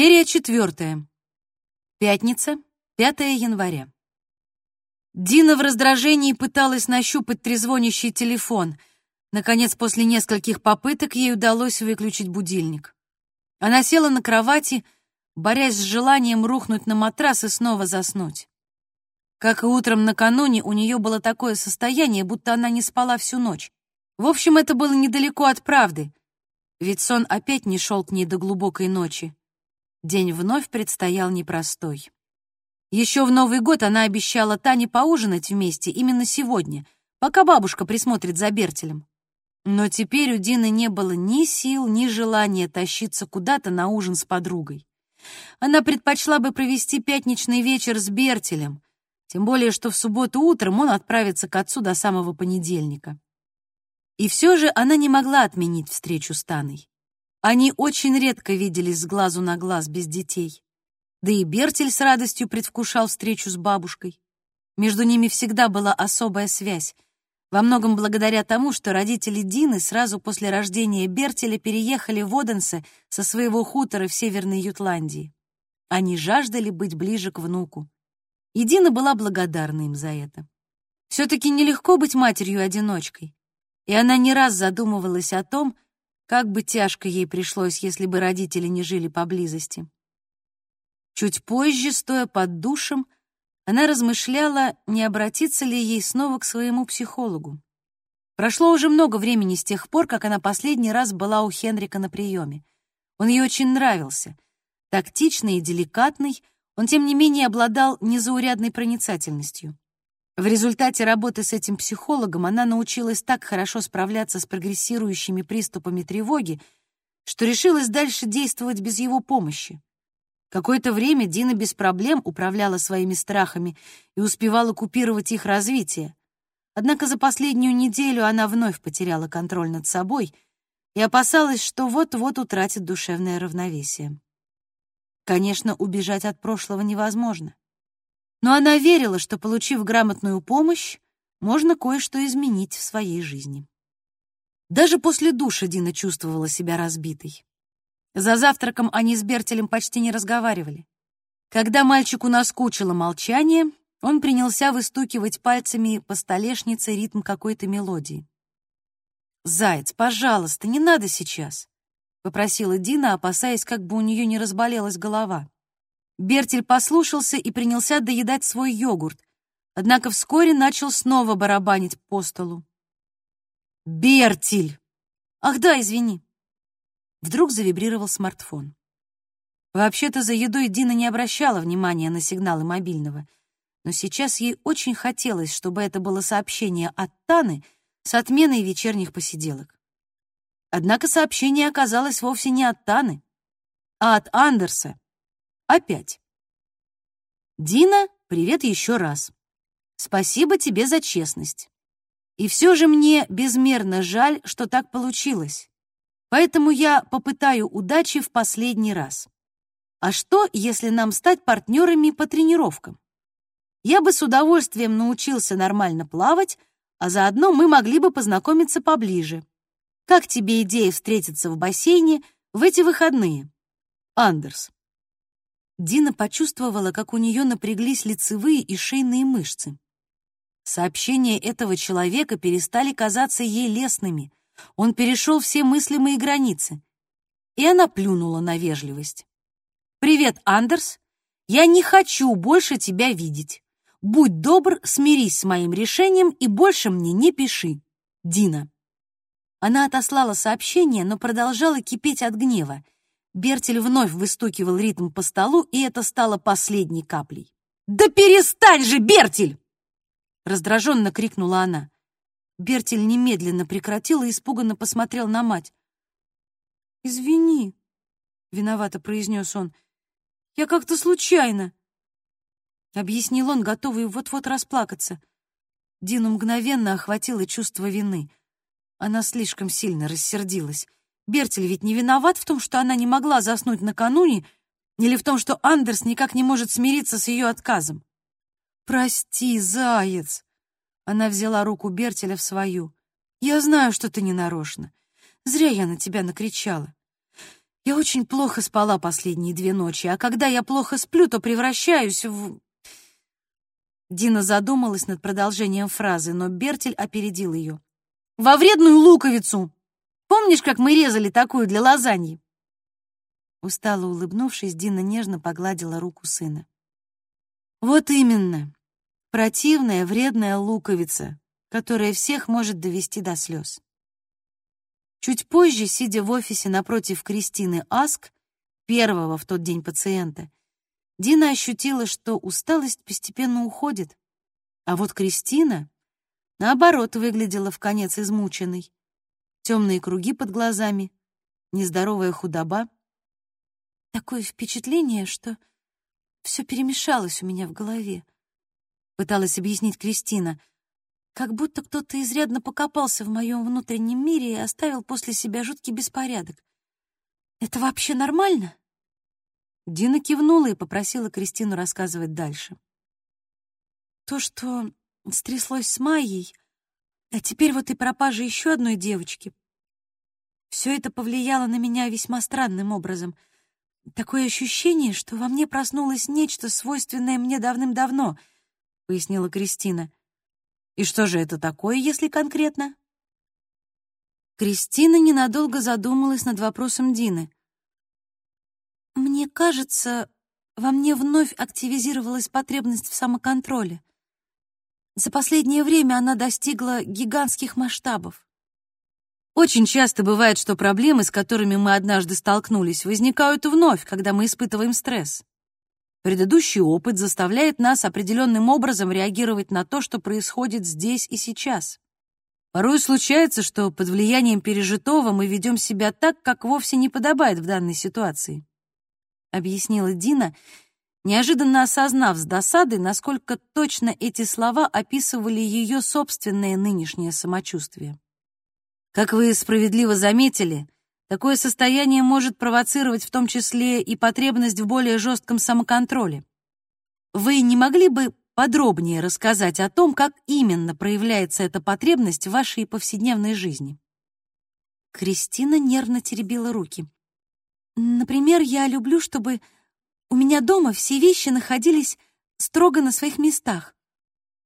Серия четвертая. Пятница, 5 января. Дина в раздражении пыталась нащупать трезвонящий телефон. Наконец, после нескольких попыток, ей удалось выключить будильник. Она села на кровати, борясь с желанием рухнуть на матрас и снова заснуть. Как и утром накануне, у нее было такое состояние, будто она не спала всю ночь. В общем, это было недалеко от правды, ведь сон опять не шел к ней до глубокой ночи. День вновь предстоял непростой. Еще в Новый год она обещала Тане поужинать вместе именно сегодня, пока бабушка присмотрит за Бертелем. Но теперь у Дины не было ни сил, ни желания тащиться куда-то на ужин с подругой. Она предпочла бы провести пятничный вечер с Бертелем, тем более что в субботу утром он отправится к отцу до самого понедельника. И все же она не могла отменить встречу с Таной. Они очень редко виделись с глазу на глаз без детей. Да и Бертель с радостью предвкушал встречу с бабушкой. Между ними всегда была особая связь, во многом благодаря тому, что родители Дины сразу после рождения Бертеля переехали в Оденсе со своего хутора в Северной Ютландии. Они жаждали быть ближе к внуку. И Дина была благодарна им за это. Все-таки нелегко быть матерью-одиночкой, и она не раз задумывалась о том, как бы тяжко ей пришлось, если бы родители не жили поблизости. Чуть позже, стоя под душем, она размышляла, не обратиться ли ей снова к своему психологу. Прошло уже много времени с тех пор, как она последний раз была у Хенрика на приеме. Он ей очень нравился. Тактичный и деликатный, он, тем не менее, обладал незаурядной проницательностью. В результате работы с этим психологом она научилась так хорошо справляться с прогрессирующими приступами тревоги, что решилась дальше действовать без его помощи. Какое-то время Дина без проблем управляла своими страхами и успевала купировать их развитие. Однако за последнюю неделю она вновь потеряла контроль над собой и опасалась, что вот-вот утратит душевное равновесие. Конечно, убежать от прошлого невозможно. Но она верила, что, получив грамотную помощь, можно кое-что изменить в своей жизни. Даже после душа Дина чувствовала себя разбитой. За завтраком они с Бертелем почти не разговаривали. Когда мальчику наскучило молчание, он принялся выстукивать пальцами по столешнице ритм какой-то мелодии. «Заяц, пожалуйста, не надо сейчас», — попросила Дина, опасаясь, как бы у нее не разболелась голова. Бертель послушался и принялся доедать свой йогурт, однако вскоре начал снова барабанить по столу. «Бертель!» «Ах да, извини!» Вдруг завибрировал смартфон. Вообще-то за едой Дина не обращала внимания на сигналы мобильного, но сейчас ей очень хотелось, чтобы это было сообщение от Таны с отменой вечерних посиделок. Однако сообщение оказалось вовсе не от Таны, а от Андерса, Опять. Дина, привет еще раз. Спасибо тебе за честность. И все же мне безмерно жаль, что так получилось. Поэтому я попытаю удачи в последний раз. А что, если нам стать партнерами по тренировкам? Я бы с удовольствием научился нормально плавать, а заодно мы могли бы познакомиться поближе. Как тебе идея встретиться в бассейне в эти выходные? Андерс. Дина почувствовала, как у нее напряглись лицевые и шейные мышцы. Сообщения этого человека перестали казаться ей лестными. Он перешел все мыслимые границы. И она плюнула на вежливость. «Привет, Андерс. Я не хочу больше тебя видеть. Будь добр, смирись с моим решением и больше мне не пиши. Дина». Она отослала сообщение, но продолжала кипеть от гнева. Бертель вновь выстукивал ритм по столу, и это стало последней каплей. «Да перестань же, Бертель!» Раздраженно крикнула она. Бертель немедленно прекратил и испуганно посмотрел на мать. «Извини», — виновато произнес он, — «я как-то случайно». Объяснил он, готовый вот-вот расплакаться. Дину мгновенно охватило чувство вины. Она слишком сильно рассердилась. Бертель ведь не виноват в том, что она не могла заснуть накануне, или в том, что Андерс никак не может смириться с ее отказом. «Прости, заяц!» Она взяла руку Бертеля в свою. «Я знаю, что ты не нарочно. Зря я на тебя накричала. Я очень плохо спала последние две ночи, а когда я плохо сплю, то превращаюсь в... Дина задумалась над продолжением фразы, но Бертель опередил ее. «Во вредную луковицу! Помнишь, как мы резали такую для лазаньи?» Устало улыбнувшись, Дина нежно погладила руку сына. «Вот именно. Противная, вредная луковица, которая всех может довести до слез». Чуть позже, сидя в офисе напротив Кристины Аск, первого в тот день пациента, Дина ощутила, что усталость постепенно уходит, а вот Кристина, наоборот, выглядела в конец измученной. Темные круги под глазами, нездоровая худоба. Такое впечатление, что все перемешалось у меня в голове. Пыталась объяснить Кристина, как будто кто-то изрядно покопался в моем внутреннем мире и оставил после себя жуткий беспорядок. Это вообще нормально? Дина кивнула и попросила Кристину рассказывать дальше. То, что стряслось с Майей, а теперь вот и пропажа еще одной девочки. Все это повлияло на меня весьма странным образом. Такое ощущение, что во мне проснулось нечто, свойственное мне давным-давно, — пояснила Кристина. И что же это такое, если конкретно? Кристина ненадолго задумалась над вопросом Дины. Мне кажется, во мне вновь активизировалась потребность в самоконтроле. За последнее время она достигла гигантских масштабов. Очень часто бывает, что проблемы, с которыми мы однажды столкнулись, возникают вновь, когда мы испытываем стресс. Предыдущий опыт заставляет нас определенным образом реагировать на то, что происходит здесь и сейчас. Порой случается, что под влиянием пережитого мы ведем себя так, как вовсе не подобает в данной ситуации. — объяснила Дина, неожиданно осознав с досадой, насколько точно эти слова описывали ее собственное нынешнее самочувствие. Как вы справедливо заметили, такое состояние может провоцировать в том числе и потребность в более жестком самоконтроле. Вы не могли бы подробнее рассказать о том, как именно проявляется эта потребность в вашей повседневной жизни? Кристина нервно теребила руки. Например, я люблю, чтобы у меня дома все вещи находились строго на своих местах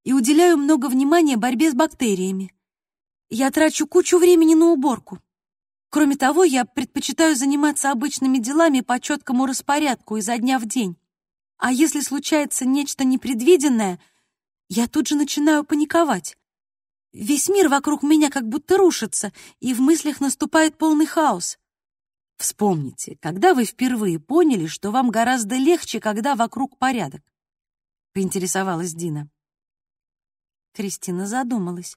и уделяю много внимания борьбе с бактериями. Я трачу кучу времени на уборку. Кроме того, я предпочитаю заниматься обычными делами по четкому распорядку изо дня в день. А если случается нечто непредвиденное, я тут же начинаю паниковать. Весь мир вокруг меня как будто рушится, и в мыслях наступает полный хаос. Вспомните, когда вы впервые поняли, что вам гораздо легче, когда вокруг порядок? Поинтересовалась Дина. Кристина задумалась.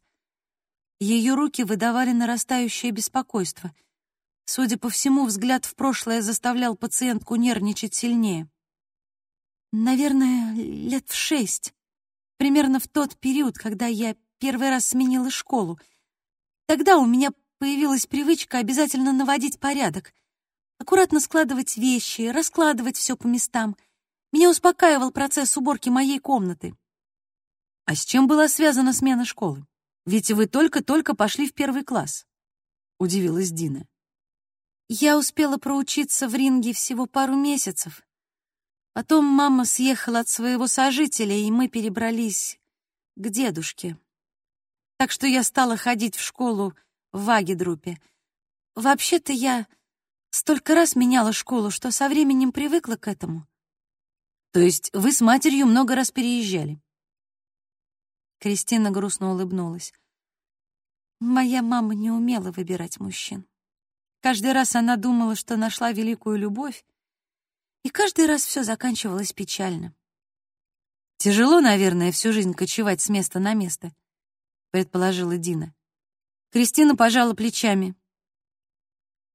Ее руки выдавали нарастающее беспокойство. Судя по всему, взгляд в прошлое заставлял пациентку нервничать сильнее. Наверное, лет в шесть. Примерно в тот период, когда я первый раз сменила школу. Тогда у меня появилась привычка обязательно наводить порядок — аккуратно складывать вещи, раскладывать все по местам. Меня успокаивал процесс уборки моей комнаты. А с чем была связана смена школы? Ведь вы только-только пошли в первый класс, удивилась Дина. Я успела проучиться в ринге всего пару месяцев. Потом мама съехала от своего сожителя, и мы перебрались к дедушке. Так что я стала ходить в школу в Вагедрупе. Вообще-то я Столько раз меняла школу, что со временем привыкла к этому. То есть вы с матерью много раз переезжали? Кристина грустно улыбнулась. Моя мама не умела выбирать мужчин. Каждый раз она думала, что нашла великую любовь, и каждый раз все заканчивалось печально. Тяжело, наверное, всю жизнь кочевать с места на место, предположила Дина. Кристина пожала плечами.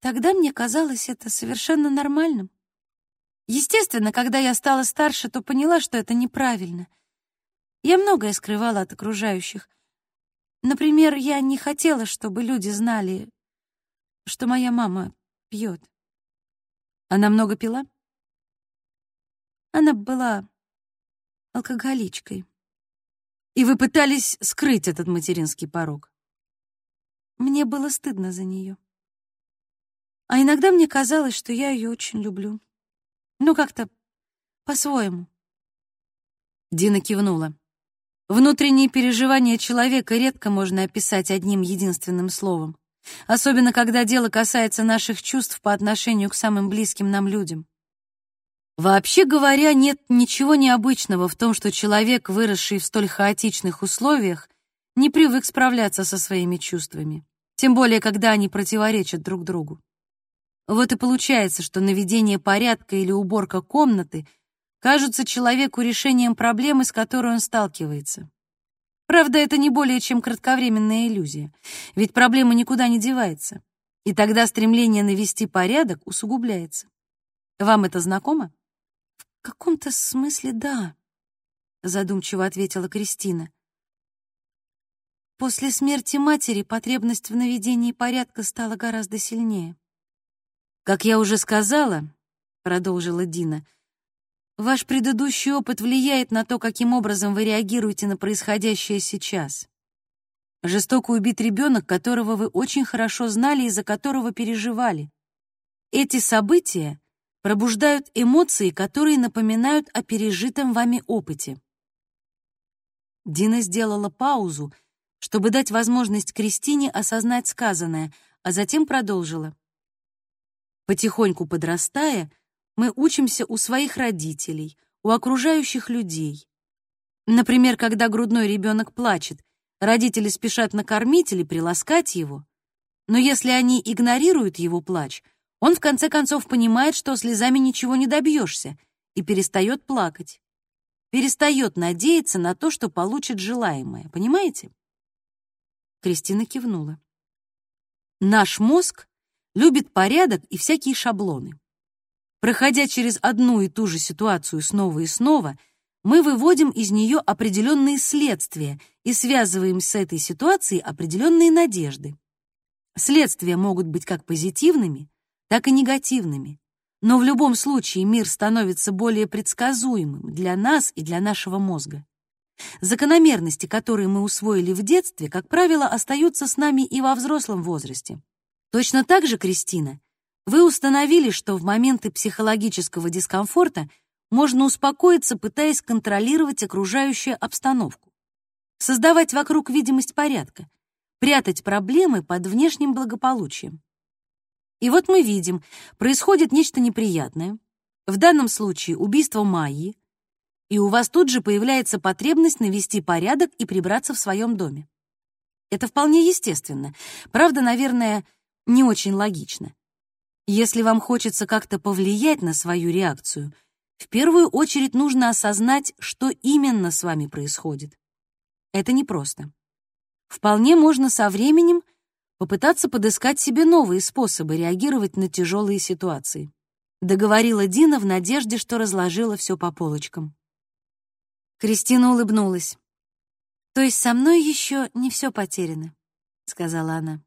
Тогда мне казалось это совершенно нормальным. Естественно, когда я стала старше, то поняла, что это неправильно. Я многое скрывала от окружающих. Например, я не хотела, чтобы люди знали, что моя мама пьет. Она много пила? Она была алкоголичкой. И вы пытались скрыть этот материнский порог? Мне было стыдно за нее. А иногда мне казалось, что я ее очень люблю. Ну, как-то по-своему. Дина кивнула. Внутренние переживания человека редко можно описать одним единственным словом, особенно когда дело касается наших чувств по отношению к самым близким нам людям. Вообще говоря, нет ничего необычного в том, что человек, выросший в столь хаотичных условиях, не привык справляться со своими чувствами, тем более когда они противоречат друг другу. Вот и получается, что наведение порядка или уборка комнаты кажутся человеку решением проблемы, с которой он сталкивается. Правда, это не более чем кратковременная иллюзия, ведь проблема никуда не девается, и тогда стремление навести порядок усугубляется. Вам это знакомо? В каком-то смысле да, задумчиво ответила Кристина. После смерти матери потребность в наведении порядка стала гораздо сильнее. Как я уже сказала, продолжила Дина, ваш предыдущий опыт влияет на то, каким образом вы реагируете на происходящее сейчас. Жестоко убит ребенок, которого вы очень хорошо знали и за которого переживали. Эти события пробуждают эмоции, которые напоминают о пережитом вами опыте. Дина сделала паузу, чтобы дать возможность Кристине осознать сказанное, а затем продолжила. Потихоньку подрастая, мы учимся у своих родителей, у окружающих людей. Например, когда грудной ребенок плачет, родители спешат накормить или приласкать его. Но если они игнорируют его плач, он в конце концов понимает, что слезами ничего не добьешься, и перестает плакать. Перестает надеяться на то, что получит желаемое. Понимаете? Кристина кивнула. Наш мозг любит порядок и всякие шаблоны. Проходя через одну и ту же ситуацию снова и снова, мы выводим из нее определенные следствия и связываем с этой ситуацией определенные надежды. Следствия могут быть как позитивными, так и негативными. Но в любом случае мир становится более предсказуемым для нас и для нашего мозга. Закономерности, которые мы усвоили в детстве, как правило, остаются с нами и во взрослом возрасте. Точно так же, Кристина, вы установили, что в моменты психологического дискомфорта можно успокоиться, пытаясь контролировать окружающую обстановку, создавать вокруг видимость порядка, прятать проблемы под внешним благополучием. И вот мы видим, происходит нечто неприятное, в данном случае убийство Майи, и у вас тут же появляется потребность навести порядок и прибраться в своем доме. Это вполне естественно. Правда, наверное, не очень логично. Если вам хочется как-то повлиять на свою реакцию, в первую очередь нужно осознать, что именно с вами происходит. Это непросто. Вполне можно со временем попытаться подыскать себе новые способы реагировать на тяжелые ситуации. Договорила Дина в надежде, что разложила все по полочкам. Кристина улыбнулась. «То есть со мной еще не все потеряно», — сказала она.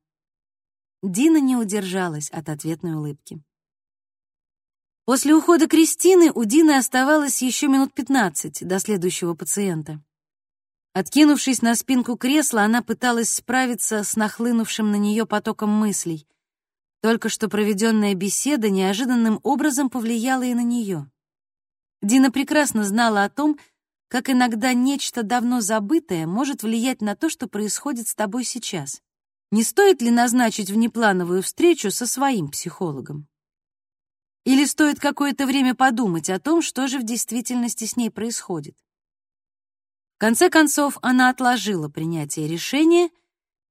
Дина не удержалась от ответной улыбки. После ухода Кристины у Дины оставалось еще минут пятнадцать до следующего пациента. Откинувшись на спинку кресла, она пыталась справиться с нахлынувшим на нее потоком мыслей. Только что проведенная беседа неожиданным образом повлияла и на нее. Дина прекрасно знала о том, как иногда нечто давно забытое может влиять на то, что происходит с тобой сейчас. Не стоит ли назначить внеплановую встречу со своим психологом? Или стоит какое-то время подумать о том, что же в действительности с ней происходит? В конце концов, она отложила принятие решения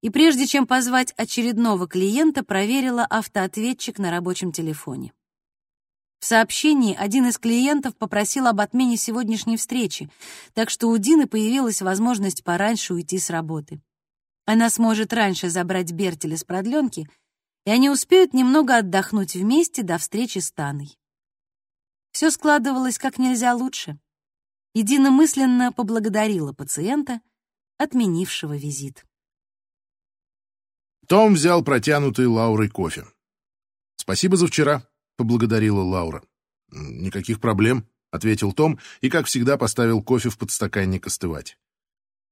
и прежде чем позвать очередного клиента, проверила автоответчик на рабочем телефоне. В сообщении один из клиентов попросил об отмене сегодняшней встречи, так что у Дины появилась возможность пораньше уйти с работы. Она сможет раньше забрать Бертеля с продленки, и они успеют немного отдохнуть вместе до встречи с Таной. Все складывалось как нельзя лучше. И Дина мысленно поблагодарила пациента, отменившего визит. Том взял протянутый Лаурой кофе. «Спасибо за вчера», — поблагодарила Лаура. «Никаких проблем», — ответил Том и, как всегда, поставил кофе в подстаканник остывать.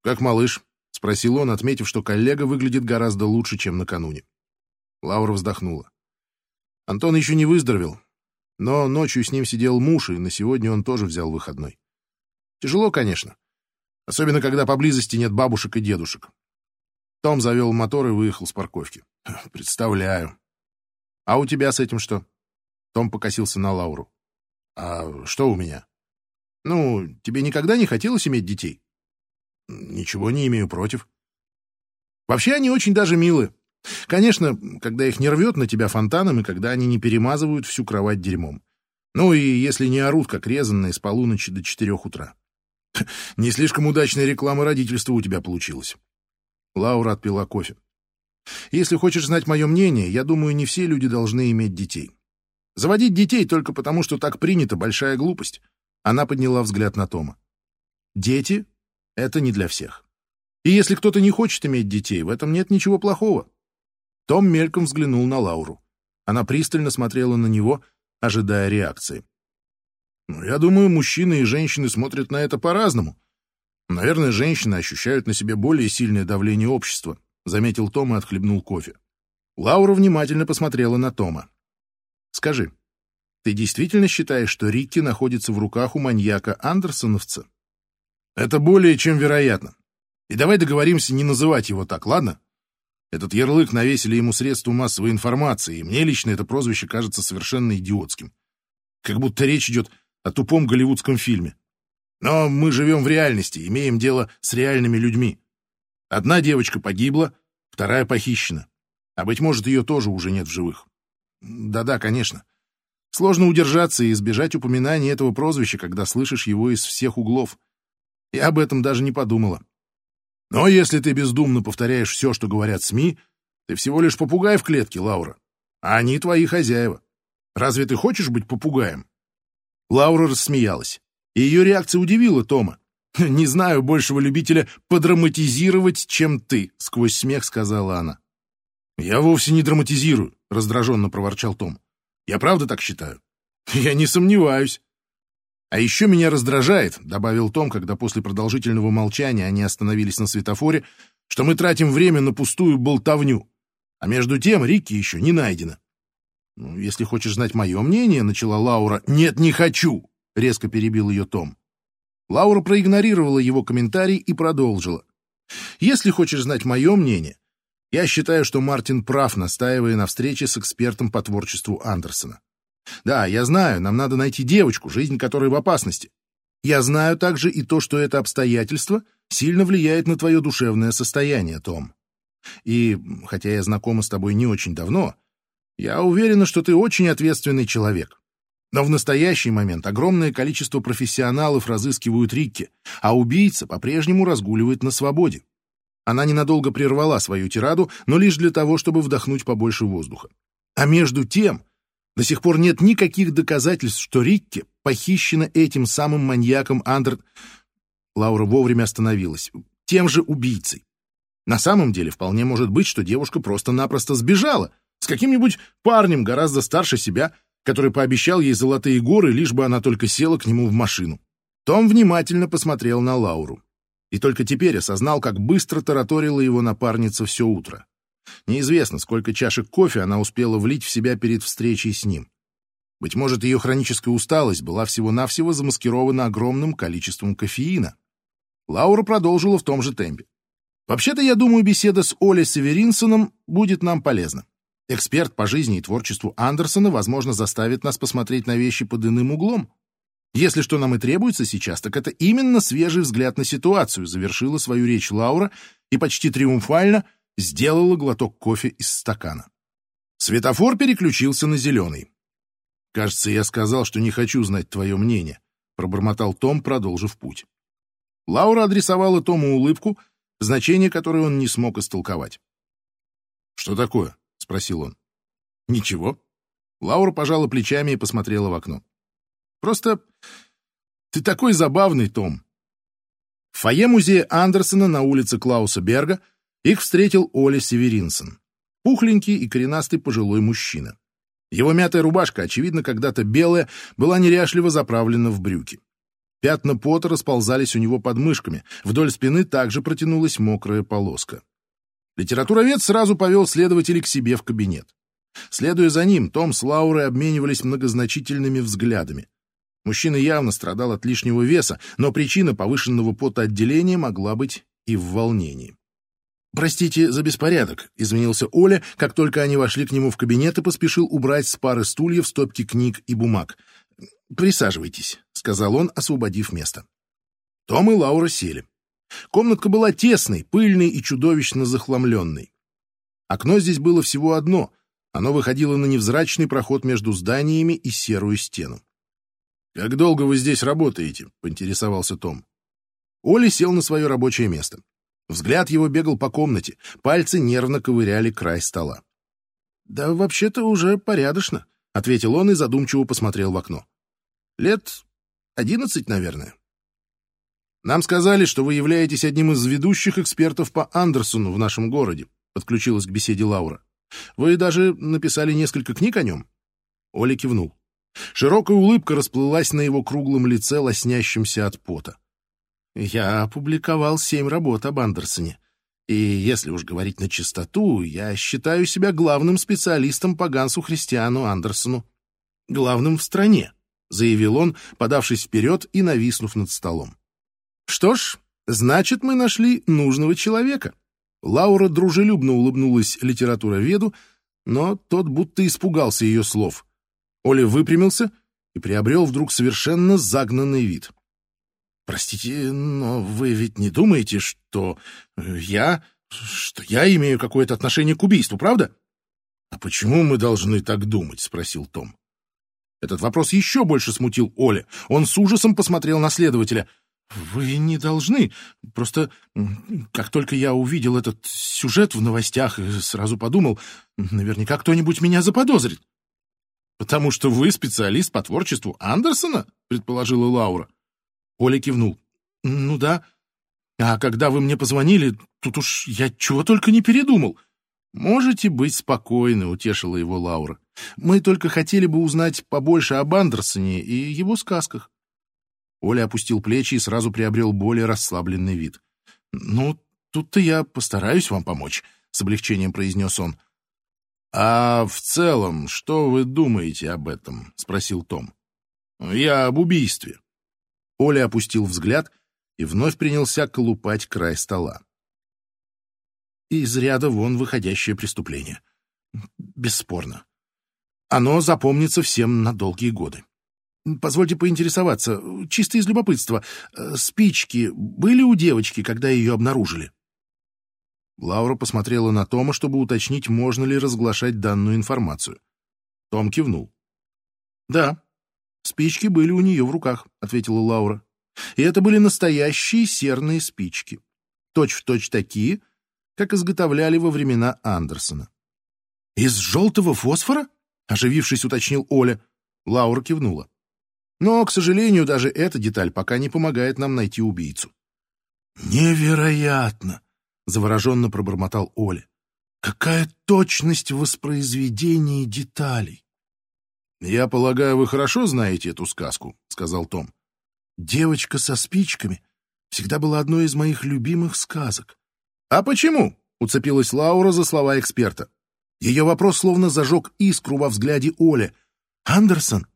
«Как малыш?» — спросил он, отметив, что коллега выглядит гораздо лучше, чем накануне. Лаура вздохнула. Антон еще не выздоровел, но ночью с ним сидел муж, и на сегодня он тоже взял выходной. Тяжело, конечно, особенно когда поблизости нет бабушек и дедушек. Том завел мотор и выехал с парковки. Представляю. А у тебя с этим что? Том покосился на Лауру. А что у меня? Ну, тебе никогда не хотелось иметь детей? Ничего не имею против. Вообще они очень даже милые. Конечно, когда их не рвет на тебя фонтаном и когда они не перемазывают всю кровать дерьмом. Ну и если не орут, как резанные, с полуночи до четырех утра. Не слишком удачная реклама родительства у тебя получилась. Лаура отпила кофе. Если хочешь знать мое мнение, я думаю, не все люди должны иметь детей. Заводить детей только потому, что так принято, большая глупость. Она подняла взгляд на Тома. Дети — это не для всех. И если кто-то не хочет иметь детей, в этом нет ничего плохого. Том мельком взглянул на Лауру. Она пристально смотрела на него, ожидая реакции. «Ну, я думаю, мужчины и женщины смотрят на это по-разному. Наверное, женщины ощущают на себе более сильное давление общества», — заметил Том и отхлебнул кофе. Лаура внимательно посмотрела на Тома. «Скажи, ты действительно считаешь, что Рикки находится в руках у маньяка Андерсоновца?» «Это более чем вероятно. И давай договоримся не называть его так, ладно?» Этот ярлык навесили ему средства массовой информации, и мне лично это прозвище кажется совершенно идиотским. Как будто речь идет о тупом голливудском фильме. Но мы живем в реальности, имеем дело с реальными людьми. Одна девочка погибла, вторая похищена. А, быть может, ее тоже уже нет в живых. Да-да, конечно. Сложно удержаться и избежать упоминания этого прозвища, когда слышишь его из всех углов. Я об этом даже не подумала. Но если ты бездумно повторяешь все, что говорят СМИ, ты всего лишь попугай в клетке, Лаура. А они твои хозяева. Разве ты хочешь быть попугаем?» Лаура рассмеялась. И ее реакция удивила Тома. «Не знаю большего любителя подраматизировать, чем ты», — сквозь смех сказала она. «Я вовсе не драматизирую», — раздраженно проворчал Том. «Я правда так считаю?» «Я не сомневаюсь. «А еще меня раздражает», — добавил Том, когда после продолжительного молчания они остановились на светофоре, «что мы тратим время на пустую болтовню. А между тем Рикки еще не найдено». «Ну, если хочешь знать мое мнение», — начала Лаура. «Нет, не хочу», — резко перебил ее Том. Лаура проигнорировала его комментарий и продолжила. «Если хочешь знать мое мнение, я считаю, что Мартин прав, настаивая на встрече с экспертом по творчеству Андерсона. Да, я знаю, нам надо найти девочку, жизнь которой в опасности. Я знаю также и то, что это обстоятельство сильно влияет на твое душевное состояние, Том. И, хотя я знакома с тобой не очень давно, я уверена, что ты очень ответственный человек. Но в настоящий момент огромное количество профессионалов разыскивают Рикки, а убийца по-прежнему разгуливает на свободе. Она ненадолго прервала свою тираду, но лишь для того, чтобы вдохнуть побольше воздуха. А между тем до сих пор нет никаких доказательств, что Рикки похищена этим самым маньяком Андер... Лаура вовремя остановилась. Тем же убийцей. На самом деле вполне может быть, что девушка просто-напросто сбежала с каким-нибудь парнем гораздо старше себя, который пообещал ей золотые горы, лишь бы она только села к нему в машину. Том внимательно посмотрел на Лауру. И только теперь осознал, как быстро тараторила его напарница все утро. Неизвестно, сколько чашек кофе она успела влить в себя перед встречей с ним. Быть может, ее хроническая усталость была всего-навсего замаскирована огромным количеством кофеина. Лаура продолжила в том же темпе. «Вообще-то, я думаю, беседа с Олей Северинсоном будет нам полезна. Эксперт по жизни и творчеству Андерсона, возможно, заставит нас посмотреть на вещи под иным углом. Если что нам и требуется сейчас, так это именно свежий взгляд на ситуацию», завершила свою речь Лаура и почти триумфально – сделала глоток кофе из стакана. Светофор переключился на зеленый. «Кажется, я сказал, что не хочу знать твое мнение», — пробормотал Том, продолжив путь. Лаура адресовала Тому улыбку, значение которой он не смог истолковать. «Что такое?» — спросил он. «Ничего». Лаура пожала плечами и посмотрела в окно. «Просто ты такой забавный, Том». В фойе музея Андерсона на улице Клауса Берга их встретил Оля Северинсон, пухленький и коренастый пожилой мужчина. Его мятая рубашка, очевидно, когда-то белая, была неряшливо заправлена в брюки. Пятна пота расползались у него под мышками, вдоль спины также протянулась мокрая полоска. Литературовед сразу повел следователей к себе в кабинет. Следуя за ним, Том с Лаурой обменивались многозначительными взглядами. Мужчина явно страдал от лишнего веса, но причина повышенного потоотделения могла быть и в волнении. «Простите за беспорядок», — извинился Оля, как только они вошли к нему в кабинет и поспешил убрать с пары стульев стопки книг и бумаг. «Присаживайтесь», — сказал он, освободив место. Том и Лаура сели. Комнатка была тесной, пыльной и чудовищно захламленной. Окно здесь было всего одно. Оно выходило на невзрачный проход между зданиями и серую стену. «Как долго вы здесь работаете?» — поинтересовался Том. Оля сел на свое рабочее место. Взгляд его бегал по комнате, пальцы нервно ковыряли край стола. «Да вообще-то уже порядочно», — ответил он и задумчиво посмотрел в окно. «Лет одиннадцать, наверное». «Нам сказали, что вы являетесь одним из ведущих экспертов по Андерсону в нашем городе», — подключилась к беседе Лаура. «Вы даже написали несколько книг о нем?» Оля кивнул. Широкая улыбка расплылась на его круглом лице, лоснящемся от пота. Я опубликовал семь работ об Андерсоне. И если уж говорить на чистоту, я считаю себя главным специалистом по Гансу Христиану Андерсону. Главным в стране, заявил он, подавшись вперед и нависнув над столом. Что ж, значит, мы нашли нужного человека. Лаура дружелюбно улыбнулась литературоведу, но тот будто испугался ее слов. Оля выпрямился и приобрел вдруг совершенно загнанный вид. Простите, но вы ведь не думаете, что я... что я имею какое-то отношение к убийству, правда? А почему мы должны так думать? спросил Том. Этот вопрос еще больше смутил Оля. Он с ужасом посмотрел на следователя. «Вы не должны. Просто как только я увидел этот сюжет в новостях, сразу подумал, наверняка кто-нибудь меня заподозрит». «Потому что вы специалист по творчеству Андерсона?» — предположила Лаура. Оля кивнул. «Ну да. А когда вы мне позвонили, тут уж я чего только не передумал». «Можете быть спокойны», — утешила его Лаура. «Мы только хотели бы узнать побольше об Андерсоне и его сказках». Оля опустил плечи и сразу приобрел более расслабленный вид. «Ну, тут-то я постараюсь вам помочь», — с облегчением произнес он. «А в целом, что вы думаете об этом?» — спросил Том. «Я об убийстве». Оля опустил взгляд и вновь принялся колупать край стола. Из ряда вон выходящее преступление. Бесспорно. Оно запомнится всем на долгие годы. Позвольте поинтересоваться, чисто из любопытства, э, спички были у девочки, когда ее обнаружили? Лаура посмотрела на Тома, чтобы уточнить, можно ли разглашать данную информацию. Том кивнул. «Да, «Спички были у нее в руках», — ответила Лаура. «И это были настоящие серные спички. Точь-в-точь точь такие, как изготовляли во времена Андерсона». «Из желтого фосфора?» — оживившись, уточнил Оля. Лаура кивнула. «Но, к сожалению, даже эта деталь пока не помогает нам найти убийцу». «Невероятно!» — завороженно пробормотал Оля. «Какая точность в воспроизведении деталей!» «Я полагаю, вы хорошо знаете эту сказку», — сказал Том. «Девочка со спичками всегда была одной из моих любимых сказок». «А почему?» — уцепилась Лаура за слова эксперта. Ее вопрос словно зажег искру во взгляде Оли. «Андерсон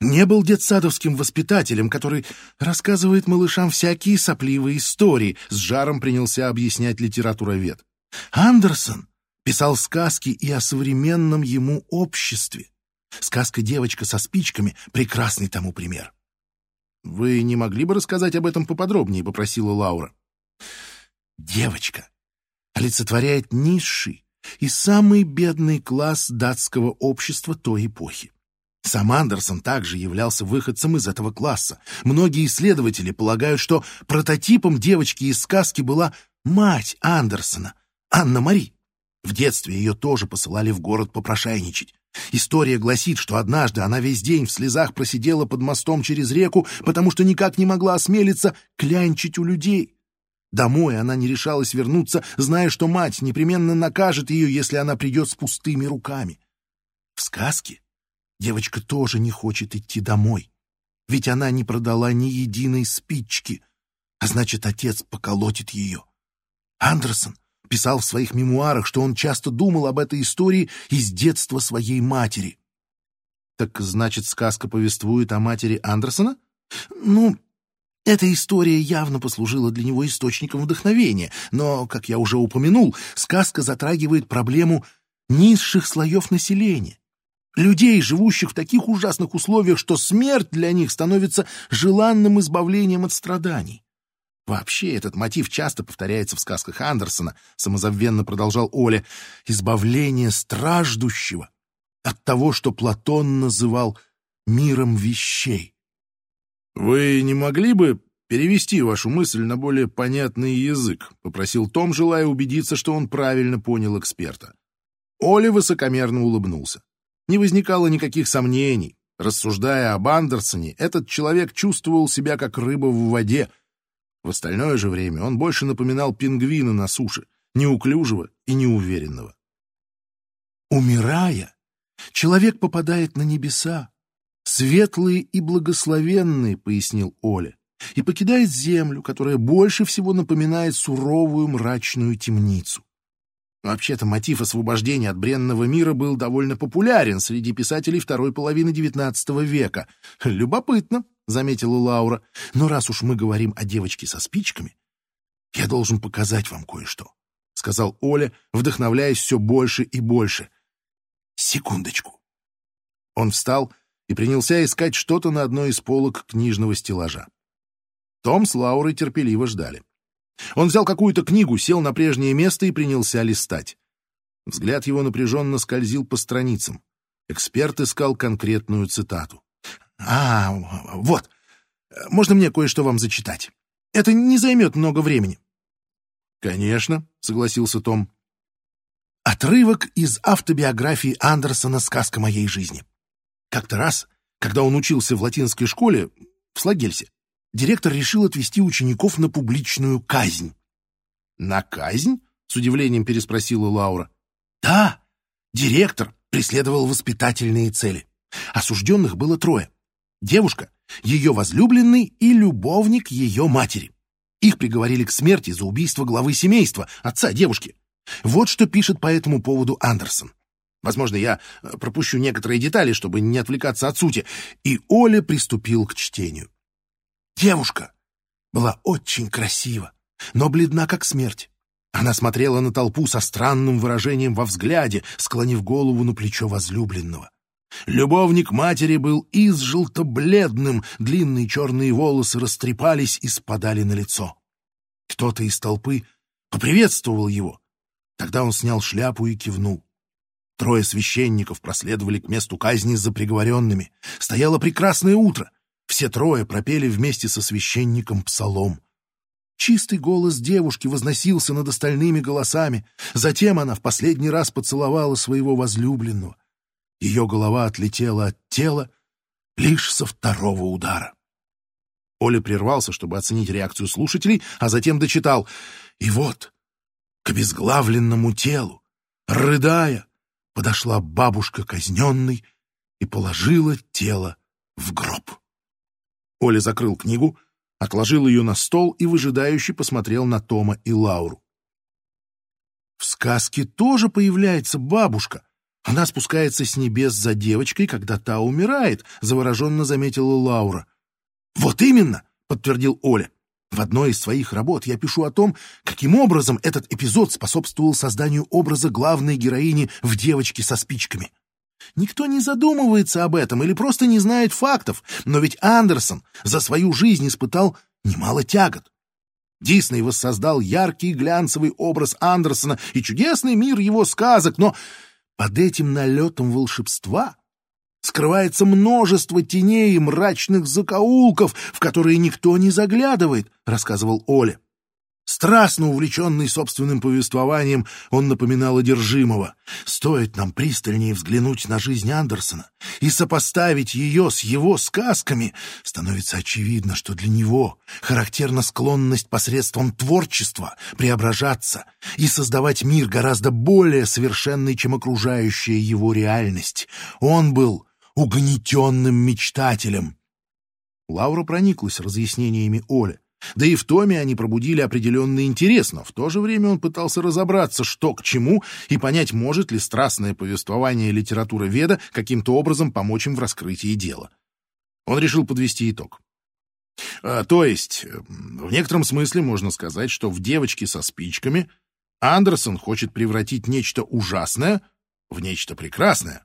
не был детсадовским воспитателем, который рассказывает малышам всякие сопливые истории», — с жаром принялся объяснять литературовед. «Андерсон писал сказки и о современном ему обществе. Сказка «Девочка со спичками» — прекрасный тому пример. «Вы не могли бы рассказать об этом поподробнее?» — попросила Лаура. «Девочка олицетворяет низший и самый бедный класс датского общества той эпохи. Сам Андерсон также являлся выходцем из этого класса. Многие исследователи полагают, что прототипом девочки из сказки была мать Андерсона, Анна-Мари. В детстве ее тоже посылали в город попрошайничать. История гласит, что однажды она весь день в слезах просидела под мостом через реку, потому что никак не могла осмелиться клянчить у людей. Домой она не решалась вернуться, зная, что мать непременно накажет ее, если она придет с пустыми руками. В сказке девочка тоже не хочет идти домой, ведь она не продала ни единой спички, а значит, отец поколотит ее. Андерсон Писал в своих мемуарах, что он часто думал об этой истории из детства своей матери. Так значит, сказка повествует о матери Андерсона? Ну, эта история явно послужила для него источником вдохновения, но, как я уже упомянул, сказка затрагивает проблему низших слоев населения. Людей, живущих в таких ужасных условиях, что смерть для них становится желанным избавлением от страданий. Вообще, этот мотив часто повторяется в сказках Андерсона, самозабвенно продолжал Оля. Избавление страждущего от того, что Платон называл миром вещей. «Вы не могли бы перевести вашу мысль на более понятный язык?» — попросил Том, желая убедиться, что он правильно понял эксперта. Оля высокомерно улыбнулся. Не возникало никаких сомнений. Рассуждая об Андерсоне, этот человек чувствовал себя как рыба в воде, в остальное же время он больше напоминал пингвина на суше, неуклюжего и неуверенного. Умирая, человек попадает на небеса, светлые и благословенные, пояснил Оля, и покидает землю, которая больше всего напоминает суровую мрачную темницу. Вообще-то мотив освобождения от бренного мира был довольно популярен среди писателей второй половины XIX века. Любопытно, заметила Лаура. «Но раз уж мы говорим о девочке со спичками, я должен показать вам кое-что», — сказал Оля, вдохновляясь все больше и больше. «Секундочку». Он встал и принялся искать что-то на одной из полок книжного стеллажа. Том с Лаурой терпеливо ждали. Он взял какую-то книгу, сел на прежнее место и принялся листать. Взгляд его напряженно скользил по страницам. Эксперт искал конкретную цитату. А, вот. Можно мне кое-что вам зачитать? Это не займет много времени. Конечно, согласился Том. Отрывок из автобиографии Андерсона «Сказка моей жизни». Как-то раз, когда он учился в латинской школе, в Слагельсе, директор решил отвести учеников на публичную казнь. «На казнь?» — с удивлением переспросила Лаура. «Да, директор преследовал воспитательные цели. Осужденных было трое. Девушка, ее возлюбленный и любовник ее матери. Их приговорили к смерти за убийство главы семейства, отца девушки. Вот что пишет по этому поводу Андерсон. Возможно, я э, пропущу некоторые детали, чтобы не отвлекаться от сути. И Оля приступил к чтению. Девушка была очень красива, но бледна, как смерть. Она смотрела на толпу со странным выражением во взгляде, склонив голову на плечо возлюбленного. Любовник матери был изжелто-бледным, длинные черные волосы растрепались и спадали на лицо. Кто-то из толпы поприветствовал его. Тогда он снял шляпу и кивнул. Трое священников проследовали к месту казни за приговоренными. Стояло прекрасное утро. Все трое пропели вместе со священником псалом. Чистый голос девушки возносился над остальными голосами. Затем она в последний раз поцеловала своего возлюбленного — ее голова отлетела от тела лишь со второго удара. Оля прервался, чтобы оценить реакцию слушателей, а затем дочитал. И вот к обезглавленному телу, рыдая, подошла бабушка казненной и положила тело в гроб. Оля закрыл книгу, отложил ее на стол и выжидающе посмотрел на Тома и Лауру. В сказке тоже появляется бабушка, она спускается с небес за девочкой, когда та умирает, завороженно заметила Лаура. Вот именно, подтвердил Оля. В одной из своих работ я пишу о том, каким образом этот эпизод способствовал созданию образа главной героини в девочке со спичками. Никто не задумывается об этом или просто не знает фактов, но ведь Андерсон за свою жизнь испытал немало тягот. Дисней воссоздал яркий глянцевый образ Андерсона и чудесный мир его сказок, но под этим налетом волшебства скрывается множество теней и мрачных закоулков, в которые никто не заглядывает, — рассказывал Оля. Страстно увлеченный собственным повествованием, он напоминал одержимого. Стоит нам пристальнее взглянуть на жизнь Андерсона и сопоставить ее с его сказками, становится очевидно, что для него характерна склонность посредством творчества преображаться и создавать мир гораздо более совершенный, чем окружающая его реальность. Он был угнетенным мечтателем. Лаура прониклась разъяснениями Оли Да и в Томе они пробудили определенный интерес, но в то же время он пытался разобраться, что к чему, и понять, может ли страстное повествование литературы Веда каким-то образом помочь им в раскрытии дела. Он решил подвести итог. А, то есть, в некотором смысле можно сказать, что в «Девочке со спичками» Андерсон хочет превратить нечто ужасное в нечто прекрасное.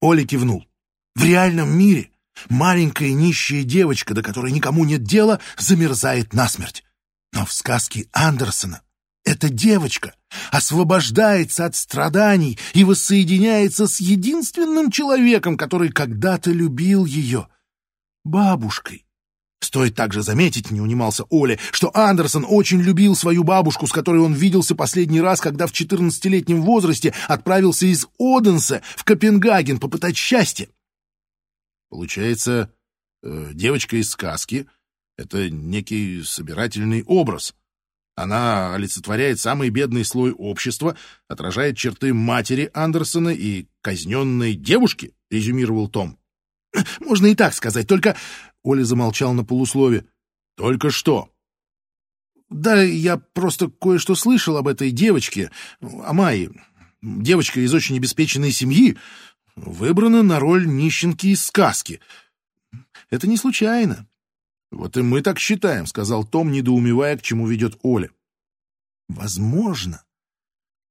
Оля кивнул. В реальном мире маленькая нищая девочка, до которой никому нет дела, замерзает насмерть. Но в сказке Андерсона эта девочка освобождается от страданий и воссоединяется с единственным человеком, который когда-то любил ее — бабушкой. Стоит также заметить, не унимался Оля, что Андерсон очень любил свою бабушку, с которой он виделся последний раз, когда в 14-летнем возрасте отправился из Оденса в Копенгаген попытать счастье. Получается, э, девочка из сказки — это некий собирательный образ. Она олицетворяет самый бедный слой общества, отражает черты матери Андерсона и казненной девушки, резюмировал Том. Можно и так сказать, только Оля замолчал на полуслове. «Только что?» «Да, я просто кое-что слышал об этой девочке, о Майе. Девочка из очень обеспеченной семьи выбрана на роль нищенки из сказки. Это не случайно». «Вот и мы так считаем», — сказал Том, недоумевая, к чему ведет Оля. «Возможно,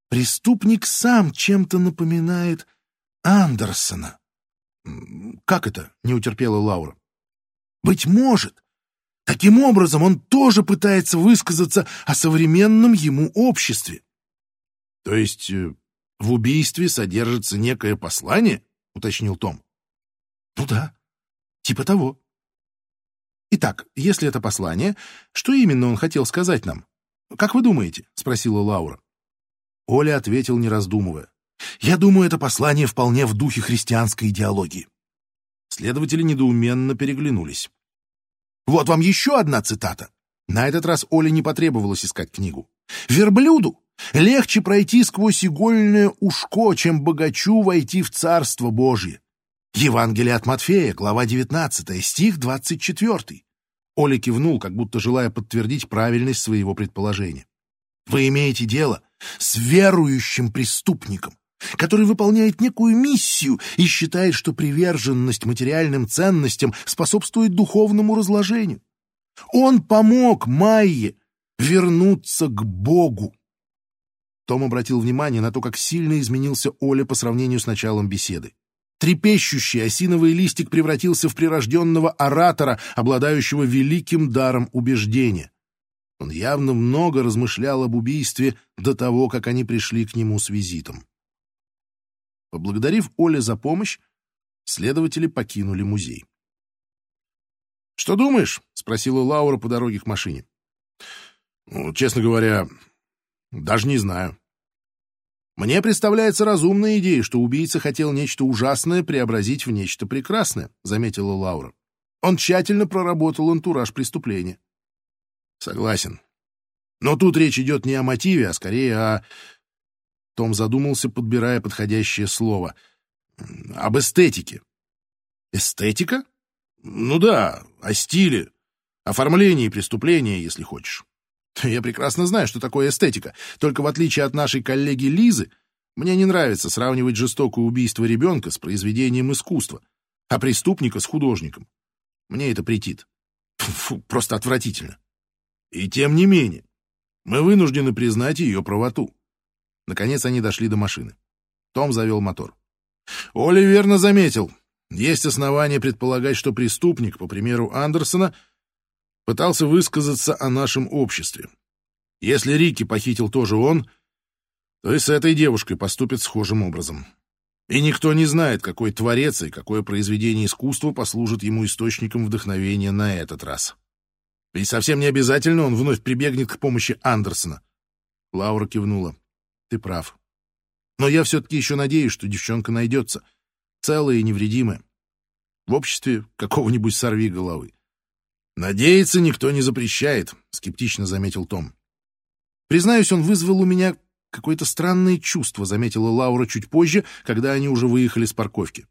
преступник сам чем-то напоминает Андерсона». «Как это?» — не утерпела Лаура. Быть может, таким образом он тоже пытается высказаться о современном ему обществе. То есть э, в убийстве содержится некое послание, уточнил Том. Ну да, типа того. Итак, если это послание, что именно он хотел сказать нам? Как вы думаете? спросила Лаура. Оля ответил, не раздумывая. Я думаю, это послание вполне в духе христианской идеологии. Следователи недоуменно переглянулись. Вот вам еще одна цитата. На этот раз Оле не потребовалось искать книгу. «Верблюду легче пройти сквозь игольное ушко, чем богачу войти в Царство Божье». Евангелие от Матфея, глава 19, стих 24. Оля кивнул, как будто желая подтвердить правильность своего предположения. «Вы имеете дело с верующим преступником, который выполняет некую миссию и считает, что приверженность материальным ценностям способствует духовному разложению. Он помог Майе вернуться к Богу. Том обратил внимание на то, как сильно изменился Оля по сравнению с началом беседы. Трепещущий осиновый листик превратился в прирожденного оратора, обладающего великим даром убеждения. Он явно много размышлял об убийстве до того, как они пришли к нему с визитом. Поблагодарив Оле за помощь, следователи покинули музей. «Что думаешь?» — спросила Лаура по дороге к машине. «Ну, честно говоря, даже не знаю. Мне представляется разумная идея, что убийца хотел нечто ужасное преобразить в нечто прекрасное», — заметила Лаура. «Он тщательно проработал антураж преступления». «Согласен. Но тут речь идет не о мотиве, а скорее о том задумался, подбирая подходящее слово. Об эстетике. Эстетика? Ну да, о стиле, оформлении преступления, если хочешь. Я прекрасно знаю, что такое эстетика, только в отличие от нашей коллеги Лизы, мне не нравится сравнивать жестокое убийство ребенка с произведением искусства, а преступника с художником. Мне это претит. Фу, просто отвратительно. И тем не менее, мы вынуждены признать ее правоту. Наконец они дошли до машины. Том завел мотор. Оли верно заметил. Есть основания предполагать, что преступник, по примеру Андерсона, пытался высказаться о нашем обществе. Если Рики похитил тоже он, то и с этой девушкой поступит схожим образом. И никто не знает, какой творец и какое произведение искусства послужит ему источником вдохновения на этот раз. Ведь совсем не обязательно он вновь прибегнет к помощи Андерсона. Лаура кивнула. Ты прав. Но я все-таки еще надеюсь, что девчонка найдется, целая и невредимая. В обществе какого-нибудь сорви головы. «Надеяться никто не запрещает», — скептично заметил Том. «Признаюсь, он вызвал у меня какое-то странное чувство», — заметила Лаура чуть позже, когда они уже выехали с парковки.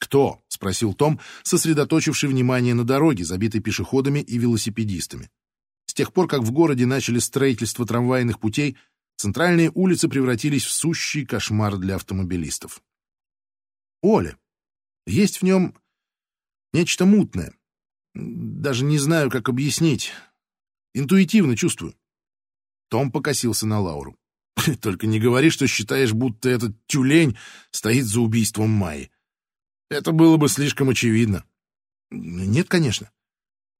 «Кто?» — спросил Том, сосредоточивший внимание на дороге, забитой пешеходами и велосипедистами. С тех пор, как в городе начали строительство трамвайных путей, центральные улицы превратились в сущий кошмар для автомобилистов. Оля. Есть в нем нечто мутное. Даже не знаю, как объяснить. Интуитивно чувствую. Том покосился на Лауру. Только не говори, что считаешь, будто этот тюлень стоит за убийством Майи. Это было бы слишком очевидно. Нет, конечно.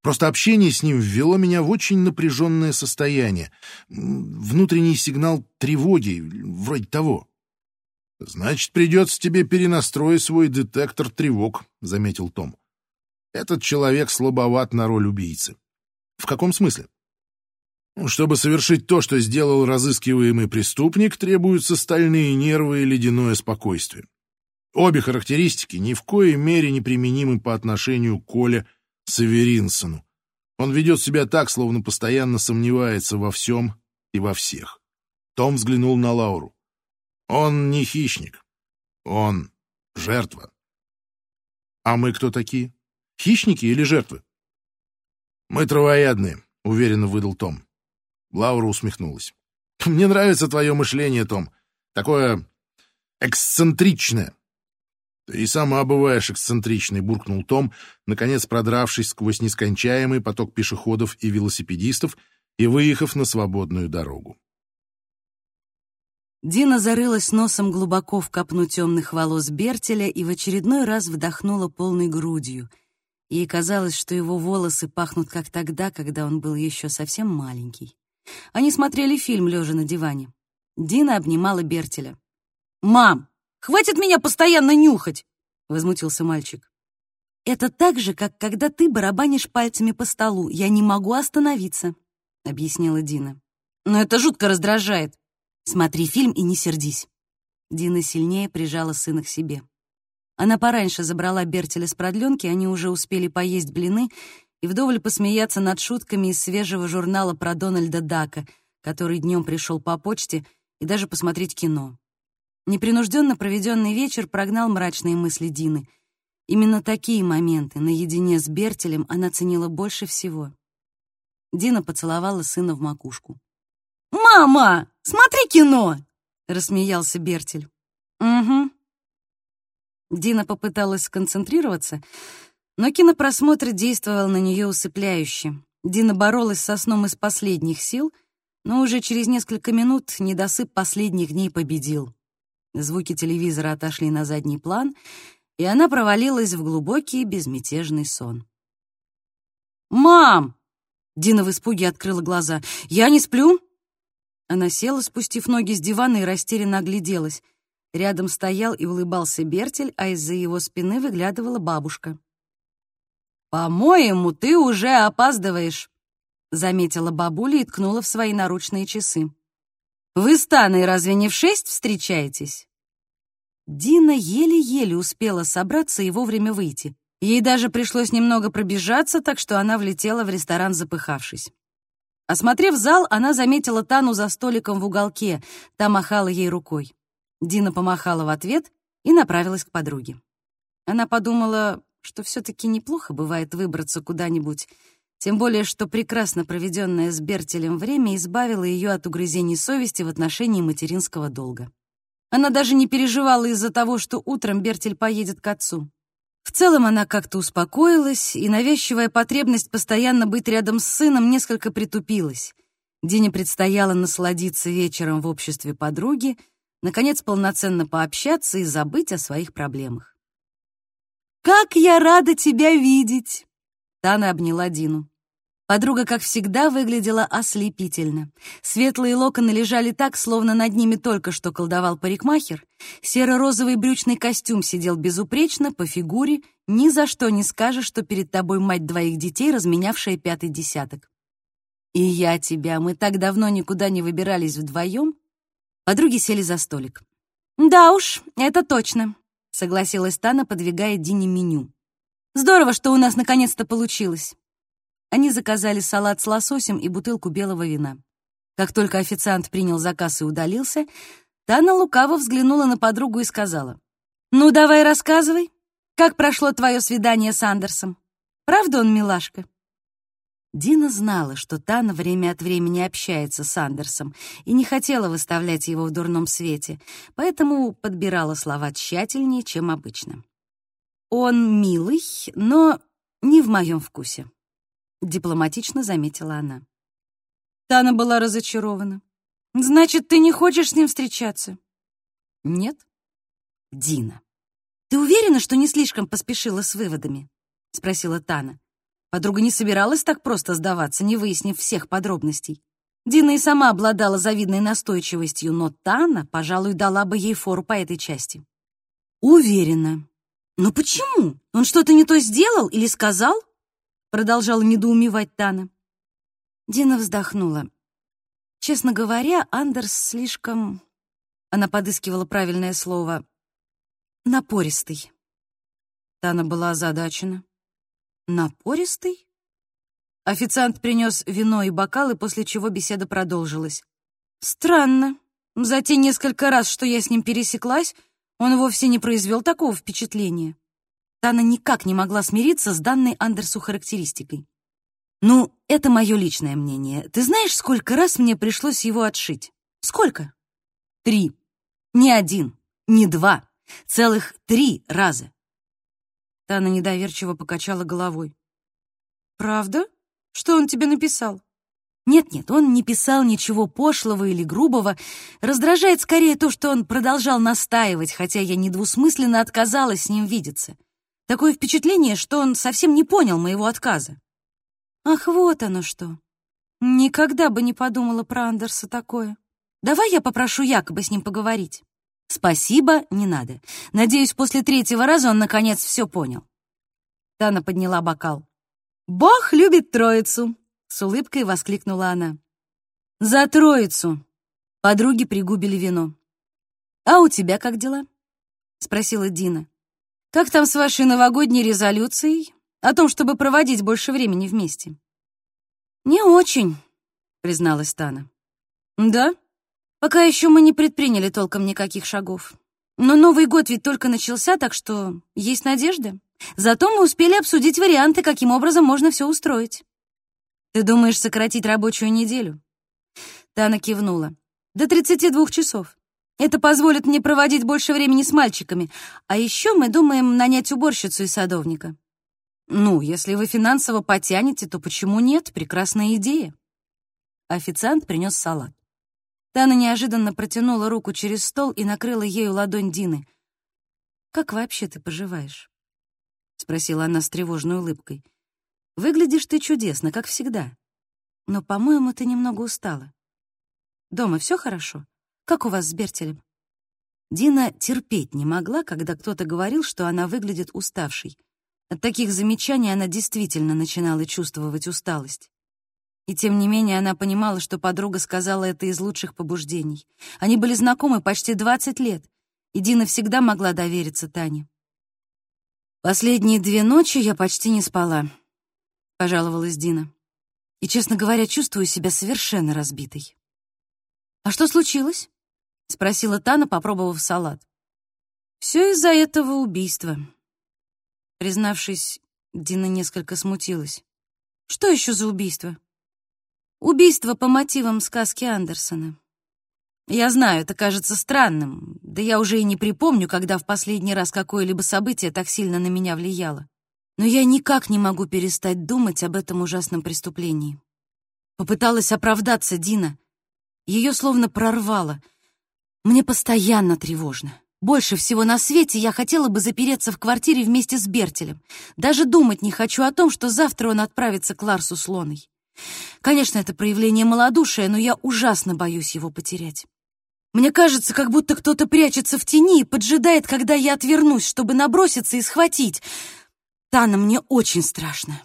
Просто общение с ним ввело меня в очень напряженное состояние. Внутренний сигнал тревоги, вроде того. «Значит, придется тебе перенастроить свой детектор тревог», — заметил Том. «Этот человек слабоват на роль убийцы». «В каком смысле?» Ну, чтобы совершить то, что сделал разыскиваемый преступник, требуются стальные нервы и ледяное спокойствие. Обе характеристики ни в коей мере не применимы по отношению к Коле Саверинсону. Он ведет себя так, словно постоянно сомневается во всем и во всех. Том взглянул на Лауру. Он не хищник. Он жертва. А мы кто такие? Хищники или жертвы? Мы травоядные, уверенно выдал Том. Лаура усмехнулась. «Мне нравится твое мышление, Том. Такое эксцентричное». «Ты и сама бываешь эксцентричной», — буркнул Том, наконец продравшись сквозь нескончаемый поток пешеходов и велосипедистов и выехав на свободную дорогу. Дина зарылась носом глубоко в копну темных волос Бертеля и в очередной раз вдохнула полной грудью. Ей казалось, что его волосы пахнут как тогда, когда он был еще совсем маленький. Они смотрели фильм, лежа на диване. Дина обнимала Бертеля. «Мам, хватит меня постоянно нюхать!» — возмутился мальчик. «Это так же, как когда ты барабанишь пальцами по столу. Я не могу остановиться», — объяснила Дина. «Но это жутко раздражает. Смотри фильм и не сердись». Дина сильнее прижала сына к себе. Она пораньше забрала Бертеля с продленки, они уже успели поесть блины и вдоволь посмеяться над шутками из свежего журнала про Дональда Дака, который днем пришел по почте, и даже посмотреть кино. Непринужденно проведенный вечер прогнал мрачные мысли Дины. Именно такие моменты наедине с Бертелем она ценила больше всего. Дина поцеловала сына в макушку. «Мама, смотри кино!» — рассмеялся Бертель. «Угу». Дина попыталась сконцентрироваться, но кинопросмотр действовал на нее усыпляюще. Дина боролась со сном из последних сил, но уже через несколько минут недосып последних дней победил. Звуки телевизора отошли на задний план, и она провалилась в глубокий безмятежный сон. «Мам!» — Дина в испуге открыла глаза. «Я не сплю?» Она села, спустив ноги с дивана и растерянно огляделась. Рядом стоял и улыбался Бертель, а из-за его спины выглядывала бабушка. «По-моему, ты уже опаздываешь», — заметила бабуля и ткнула в свои наручные часы. «Вы с Таной разве не в шесть встречаетесь?» Дина еле-еле успела собраться и вовремя выйти. Ей даже пришлось немного пробежаться, так что она влетела в ресторан, запыхавшись. Осмотрев зал, она заметила Тану за столиком в уголке, та махала ей рукой. Дина помахала в ответ и направилась к подруге. Она подумала, что все-таки неплохо бывает выбраться куда-нибудь, тем более что прекрасно проведенное с Бертелем время избавило ее от угрызений совести в отношении материнского долга. Она даже не переживала из-за того, что утром Бертель поедет к отцу. В целом она как-то успокоилась, и навязчивая потребность постоянно быть рядом с сыном несколько притупилась. Дине предстояло насладиться вечером в обществе подруги, наконец полноценно пообщаться и забыть о своих проблемах. «Как я рада тебя видеть!» Тана обняла Дину. Подруга, как всегда, выглядела ослепительно. Светлые локоны лежали так, словно над ними только что колдовал парикмахер. Серо-розовый брючный костюм сидел безупречно, по фигуре. Ни за что не скажешь, что перед тобой мать двоих детей, разменявшая пятый десяток. «И я тебя, мы так давно никуда не выбирались вдвоем?» Подруги сели за столик. «Да уж, это точно согласилась Тана, подвигая Дине меню. Здорово, что у нас наконец-то получилось. Они заказали салат с лососем и бутылку белого вина. Как только официант принял заказ и удалился, Тана лукаво взглянула на подругу и сказала: "Ну давай рассказывай. Как прошло твое свидание с Андерсом? Правда он милашка?» Дина знала, что Тана время от времени общается с Андерсом и не хотела выставлять его в дурном свете, поэтому подбирала слова тщательнее, чем обычно. «Он милый, но не в моем вкусе», — дипломатично заметила она. Тана была разочарована. «Значит, ты не хочешь с ним встречаться?» «Нет». «Дина, ты уверена, что не слишком поспешила с выводами?» — спросила Тана. Подруга не собиралась так просто сдаваться, не выяснив всех подробностей. Дина и сама обладала завидной настойчивостью, но Тана, пожалуй, дала бы ей фору по этой части. «Уверена». «Но почему? Он что-то не то сделал или сказал?» Продолжала недоумевать Тана. Дина вздохнула. Честно говоря, Андерс слишком... Она подыскивала правильное слово. Напористый. Тана была озадачена. Напористый? Официант принес вино и бокалы, после чего беседа продолжилась. Странно. За те несколько раз, что я с ним пересеклась, он вовсе не произвел такого впечатления. Тана никак не могла смириться с данной Андерсу характеристикой. «Ну, это мое личное мнение. Ты знаешь, сколько раз мне пришлось его отшить?» «Сколько?» «Три. Не один, не два. Целых три раза». Тана недоверчиво покачала головой. «Правда? Что он тебе написал?» Нет-нет, он не писал ничего пошлого или грубого. Раздражает скорее то, что он продолжал настаивать, хотя я недвусмысленно отказалась с ним видеться. Такое впечатление, что он совсем не понял моего отказа. Ах, вот оно что. Никогда бы не подумала про Андерса такое. Давай я попрошу якобы с ним поговорить. Спасибо, не надо. Надеюсь, после третьего раза он наконец все понял. Тана подняла бокал. Бог любит троицу, с улыбкой воскликнула она. За троицу. Подруги пригубили вино. А у тебя как дела? спросила Дина. Как там с вашей новогодней резолюцией о том, чтобы проводить больше времени вместе? Не очень, призналась Тана. Да? Пока еще мы не предприняли толком никаких шагов. Но Новый год ведь только начался, так что есть надежда. Зато мы успели обсудить варианты, каким образом можно все устроить. Ты думаешь сократить рабочую неделю? Тана кивнула. До 32 часов. Это позволит мне проводить больше времени с мальчиками. А еще мы думаем нанять уборщицу и садовника. Ну, если вы финансово потянете, то почему нет? Прекрасная идея. Официант принес салат. Тана неожиданно протянула руку через стол и накрыла ею ладонь Дины. «Как вообще ты поживаешь?» — спросила она с тревожной улыбкой. «Выглядишь ты чудесно, как всегда. Но, по-моему, ты немного устала. Дома все хорошо?» Как у вас с Бертелем?» Дина терпеть не могла, когда кто-то говорил, что она выглядит уставшей. От таких замечаний она действительно начинала чувствовать усталость. И тем не менее она понимала, что подруга сказала это из лучших побуждений. Они были знакомы почти 20 лет, и Дина всегда могла довериться Тане. «Последние две ночи я почти не спала», — пожаловалась Дина. «И, честно говоря, чувствую себя совершенно разбитой». «А что случилось?» — спросила Тана, попробовав салат. «Все из-за этого убийства». Признавшись, Дина несколько смутилась. «Что еще за убийство?» «Убийство по мотивам сказки Андерсона». «Я знаю, это кажется странным, да я уже и не припомню, когда в последний раз какое-либо событие так сильно на меня влияло. Но я никак не могу перестать думать об этом ужасном преступлении». Попыталась оправдаться Дина. Ее словно прорвало — мне постоянно тревожно. Больше всего на свете я хотела бы запереться в квартире вместе с Бертелем. Даже думать не хочу о том, что завтра он отправится к Ларсу с Лоной. Конечно, это проявление малодушия, но я ужасно боюсь его потерять. Мне кажется, как будто кто-то прячется в тени и поджидает, когда я отвернусь, чтобы наброситься и схватить. Тана, мне очень страшно.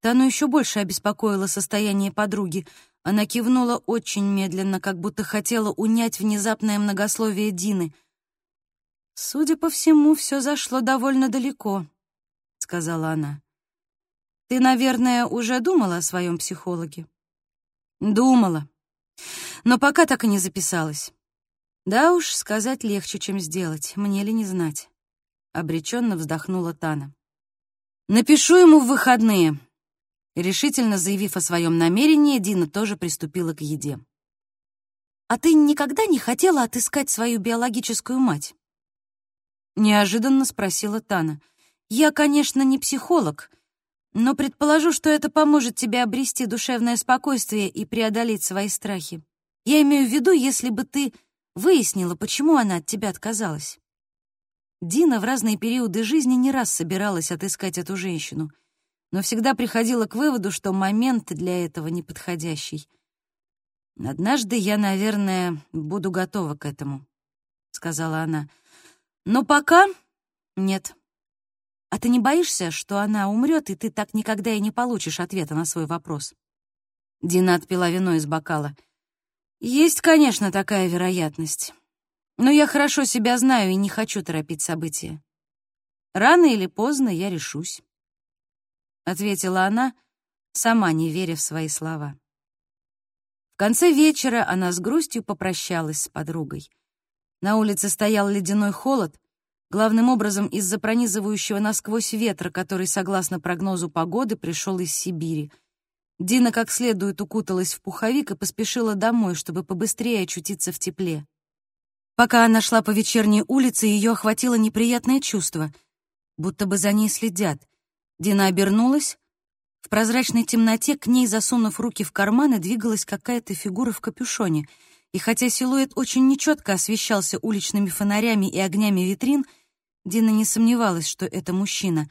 Тану еще больше обеспокоило состояние подруги. Она кивнула очень медленно, как будто хотела унять внезапное многословие Дины. «Судя по всему, все зашло довольно далеко», — сказала она. «Ты, наверное, уже думала о своем психологе?» «Думала. Но пока так и не записалась. Да уж, сказать легче, чем сделать, мне ли не знать». — обреченно вздохнула Тана. «Напишу ему в выходные». Решительно заявив о своем намерении, Дина тоже приступила к еде. «А ты никогда не хотела отыскать свою биологическую мать?» Неожиданно спросила Тана. «Я, конечно, не психолог, но предположу, что это поможет тебе обрести душевное спокойствие и преодолеть свои страхи. Я имею в виду, если бы ты выяснила, почему она от тебя отказалась». Дина в разные периоды жизни не раз собиралась отыскать эту женщину, но всегда приходила к выводу, что момент для этого неподходящий. «Однажды я, наверное, буду готова к этому», — сказала она. «Но пока нет. А ты не боишься, что она умрет, и ты так никогда и не получишь ответа на свой вопрос?» Дина отпила вино из бокала. «Есть, конечно, такая вероятность. Но я хорошо себя знаю и не хочу торопить события. Рано или поздно я решусь», — ответила она, сама не веря в свои слова. В конце вечера она с грустью попрощалась с подругой. На улице стоял ледяной холод, главным образом из-за пронизывающего насквозь ветра, который, согласно прогнозу погоды, пришел из Сибири. Дина как следует укуталась в пуховик и поспешила домой, чтобы побыстрее очутиться в тепле. Пока она шла по вечерней улице, ее охватило неприятное чувство, будто бы за ней следят. Дина обернулась. В прозрачной темноте к ней, засунув руки в карманы, двигалась какая-то фигура в капюшоне. И хотя силуэт очень нечетко освещался уличными фонарями и огнями витрин, Дина не сомневалась, что это мужчина.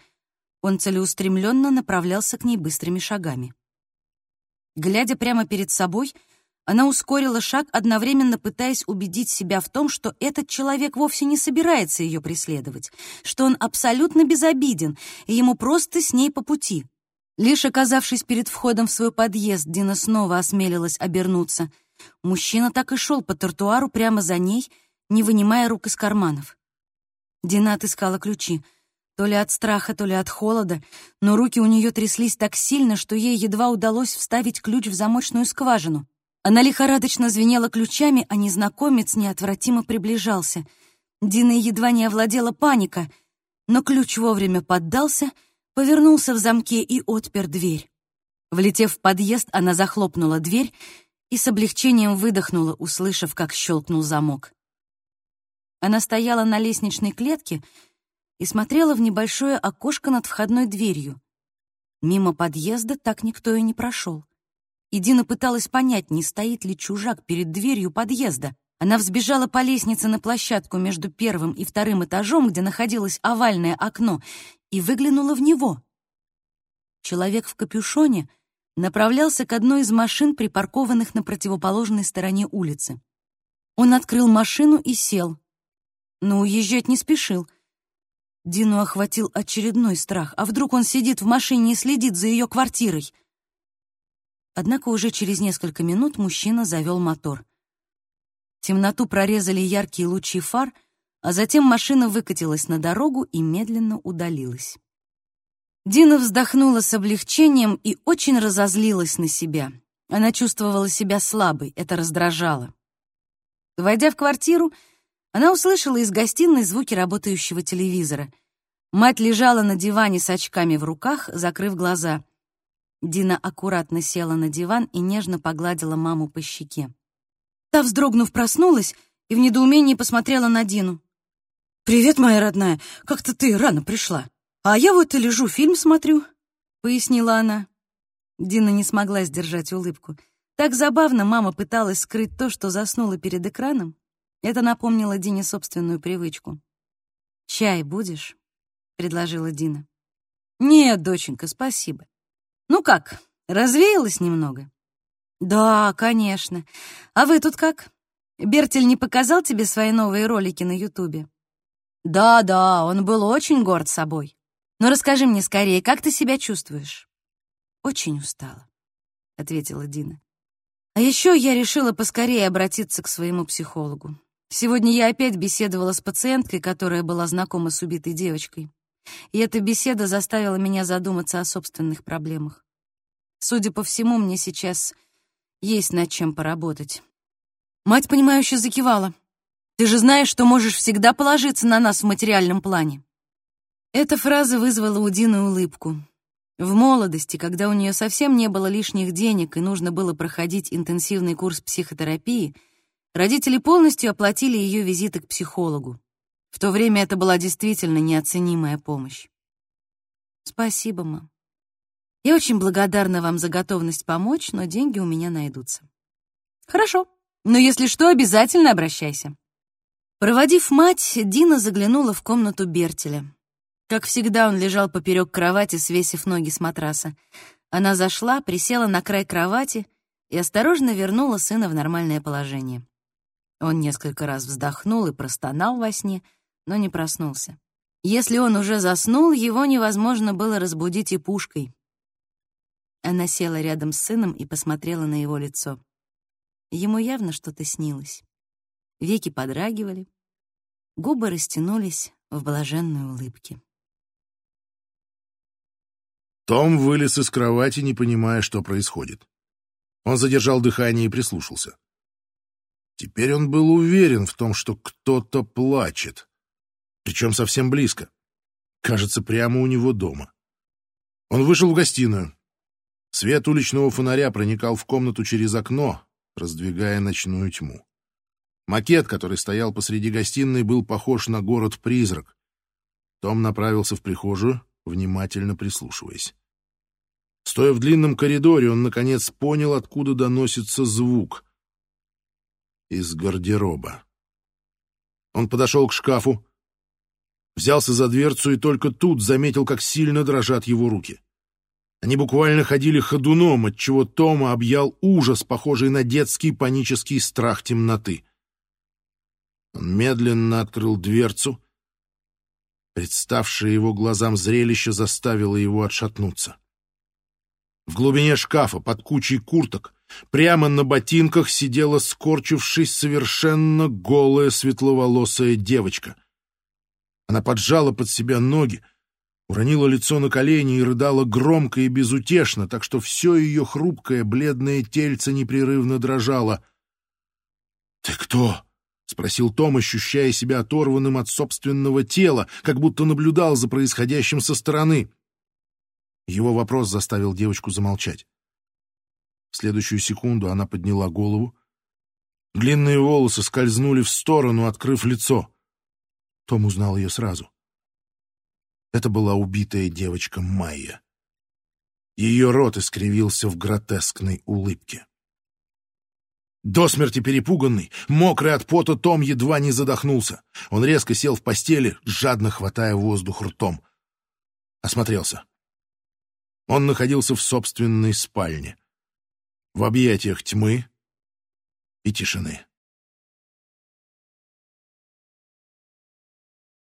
Он целеустремленно направлялся к ней быстрыми шагами. Глядя прямо перед собой, она ускорила шаг, одновременно пытаясь убедить себя в том, что этот человек вовсе не собирается ее преследовать, что он абсолютно безобиден, и ему просто с ней по пути. Лишь оказавшись перед входом в свой подъезд, Дина снова осмелилась обернуться. Мужчина так и шел по тротуару прямо за ней, не вынимая рук из карманов. Дина отыскала ключи. То ли от страха, то ли от холода, но руки у нее тряслись так сильно, что ей едва удалось вставить ключ в замочную скважину. Она лихорадочно звенела ключами, а незнакомец неотвратимо приближался. Дина едва не овладела паника, но ключ вовремя поддался, повернулся в замке и отпер дверь. Влетев в подъезд, она захлопнула дверь и с облегчением выдохнула, услышав, как щелкнул замок. Она стояла на лестничной клетке и смотрела в небольшое окошко над входной дверью. Мимо подъезда так никто и не прошел и Дина пыталась понять, не стоит ли чужак перед дверью подъезда. Она взбежала по лестнице на площадку между первым и вторым этажом, где находилось овальное окно, и выглянула в него. Человек в капюшоне направлялся к одной из машин, припаркованных на противоположной стороне улицы. Он открыл машину и сел, но уезжать не спешил. Дину охватил очередной страх. А вдруг он сидит в машине и следит за ее квартирой? Однако уже через несколько минут мужчина завел мотор. Темноту прорезали яркие лучи фар, а затем машина выкатилась на дорогу и медленно удалилась. Дина вздохнула с облегчением и очень разозлилась на себя. Она чувствовала себя слабой, это раздражало. Войдя в квартиру, она услышала из гостиной звуки работающего телевизора. Мать лежала на диване с очками в руках, закрыв глаза. Дина аккуратно села на диван и нежно погладила маму по щеке. Та, вздрогнув, проснулась и в недоумении посмотрела на Дину. «Привет, моя родная, как-то ты рано пришла. А я вот и лежу, фильм смотрю», — пояснила она. Дина не смогла сдержать улыбку. Так забавно мама пыталась скрыть то, что заснула перед экраном. Это напомнило Дине собственную привычку. «Чай будешь?» — предложила Дина. «Нет, доченька, спасибо. Ну как, развеялась немного? Да, конечно. А вы тут как? Бертель не показал тебе свои новые ролики на Ютубе? Да-да, он был очень горд собой. Но расскажи мне скорее, как ты себя чувствуешь? Очень устала, ответила Дина. А еще я решила поскорее обратиться к своему психологу. Сегодня я опять беседовала с пациенткой, которая была знакома с убитой девочкой. И эта беседа заставила меня задуматься о собственных проблемах. Судя по всему, мне сейчас есть над чем поработать. Мать, понимающе закивала. Ты же знаешь, что можешь всегда положиться на нас в материальном плане. Эта фраза вызвала у Дины улыбку. В молодости, когда у нее совсем не было лишних денег и нужно было проходить интенсивный курс психотерапии, родители полностью оплатили ее визиты к психологу. В то время это была действительно неоценимая помощь. Спасибо, мам. Я очень благодарна вам за готовность помочь, но деньги у меня найдутся. Хорошо, но если что, обязательно обращайся. Проводив мать, Дина заглянула в комнату Бертеля. Как всегда, он лежал поперек кровати, свесив ноги с матраса. Она зашла, присела на край кровати и осторожно вернула сына в нормальное положение. Он несколько раз вздохнул и простонал во сне, но не проснулся. Если он уже заснул, его невозможно было разбудить и пушкой. Она села рядом с сыном и посмотрела на его лицо. Ему явно что-то снилось. Веки подрагивали, губы растянулись в блаженной улыбке. Том вылез из кровати, не понимая, что происходит. Он задержал дыхание и прислушался. Теперь он был уверен в том, что кто-то плачет. Причем совсем близко. Кажется, прямо у него дома. Он вышел в гостиную. Свет уличного фонаря проникал в комнату через окно, раздвигая ночную тьму. Макет, который стоял посреди гостиной, был похож на город-призрак. Том направился в прихожую, внимательно прислушиваясь. Стоя в длинном коридоре, он, наконец, понял, откуда доносится звук. Из гардероба. Он подошел к шкафу, взялся за дверцу и только тут заметил, как сильно дрожат его руки. Они буквально ходили ходуном, отчего Тома объял ужас, похожий на детский панический страх темноты. Он медленно открыл дверцу. Представшее его глазам зрелище заставило его отшатнуться. В глубине шкафа, под кучей курток, прямо на ботинках сидела, скорчившись, совершенно голая светловолосая девочка. Она поджала под себя ноги, уронила лицо на колени и рыдала громко и безутешно, так что все ее хрупкое бледное тельце непрерывно дрожало. «Ты кто?» — спросил Том, ощущая себя оторванным от собственного тела, как будто наблюдал за происходящим со стороны. Его вопрос заставил девочку замолчать. В следующую секунду она подняла голову. Длинные волосы скользнули в сторону, открыв лицо. Том узнал ее сразу. Это была убитая девочка Майя. Ее рот искривился в гротескной улыбке. До смерти перепуганный, мокрый от пота, Том едва не задохнулся. Он резко сел в постели, жадно хватая воздух ртом. Осмотрелся. Он находился в собственной спальне, в объятиях тьмы и тишины.